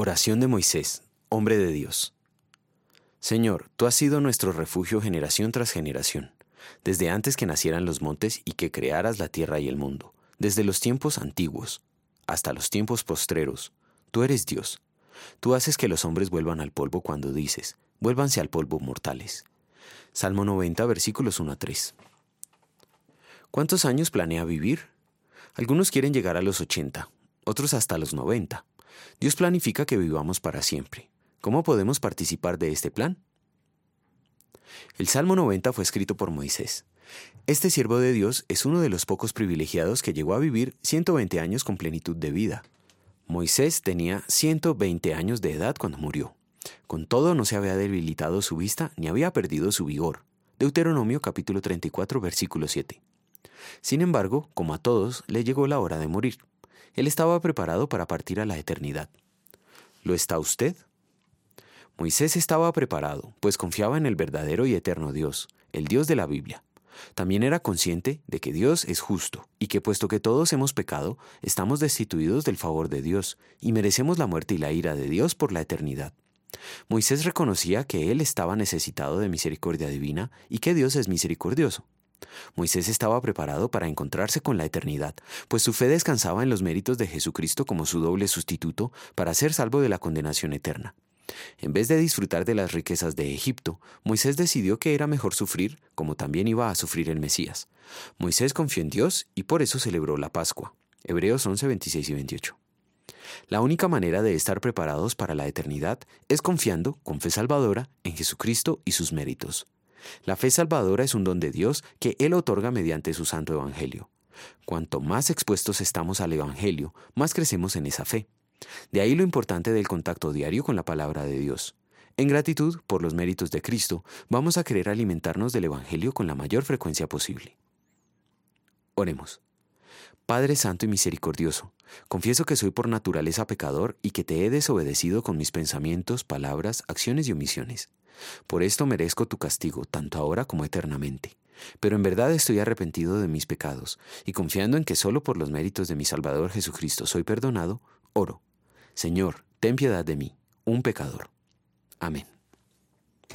Oración de Moisés, hombre de Dios. Señor, tú has sido nuestro refugio generación tras generación, desde antes que nacieran los montes y que crearas la tierra y el mundo, desde los tiempos antiguos hasta los tiempos postreros. Tú eres Dios. Tú haces que los hombres vuelvan al polvo cuando dices, vuélvanse al polvo mortales. Salmo 90, versículos 1 a 3. ¿Cuántos años planea vivir? Algunos quieren llegar a los 80, otros hasta los 90. Dios planifica que vivamos para siempre. ¿Cómo podemos participar de este plan? El Salmo 90 fue escrito por Moisés. Este siervo de Dios es uno de los pocos privilegiados que llegó a vivir 120 años con plenitud de vida. Moisés tenía 120 años de edad cuando murió. Con todo no se había debilitado su vista ni había perdido su vigor. Deuteronomio capítulo 34 versículo 7. Sin embargo, como a todos, le llegó la hora de morir. Él estaba preparado para partir a la eternidad. ¿Lo está usted? Moisés estaba preparado, pues confiaba en el verdadero y eterno Dios, el Dios de la Biblia. También era consciente de que Dios es justo y que puesto que todos hemos pecado, estamos destituidos del favor de Dios y merecemos la muerte y la ira de Dios por la eternidad. Moisés reconocía que él estaba necesitado de misericordia divina y que Dios es misericordioso. Moisés estaba preparado para encontrarse con la eternidad, pues su fe descansaba en los méritos de Jesucristo como su doble sustituto para ser salvo de la condenación eterna. En vez de disfrutar de las riquezas de Egipto, Moisés decidió que era mejor sufrir, como también iba a sufrir el Mesías. Moisés confió en Dios y por eso celebró la Pascua. Hebreos 11, 26 y 28. La única manera de estar preparados para la eternidad es confiando, con fe salvadora, en Jesucristo y sus méritos. La fe salvadora es un don de Dios que Él otorga mediante su santo Evangelio. Cuanto más expuestos estamos al Evangelio, más crecemos en esa fe. De ahí lo importante del contacto diario con la palabra de Dios. En gratitud por los méritos de Cristo, vamos a querer alimentarnos del Evangelio con la mayor frecuencia posible. Oremos. Padre Santo y Misericordioso, confieso que soy por naturaleza pecador y que te he desobedecido con mis pensamientos, palabras, acciones y omisiones. Por esto merezco tu castigo, tanto ahora como eternamente. Pero en verdad estoy arrepentido de mis pecados, y confiando en que solo por los méritos de mi Salvador Jesucristo soy perdonado, oro. Señor, ten piedad de mí, un pecador. Amén.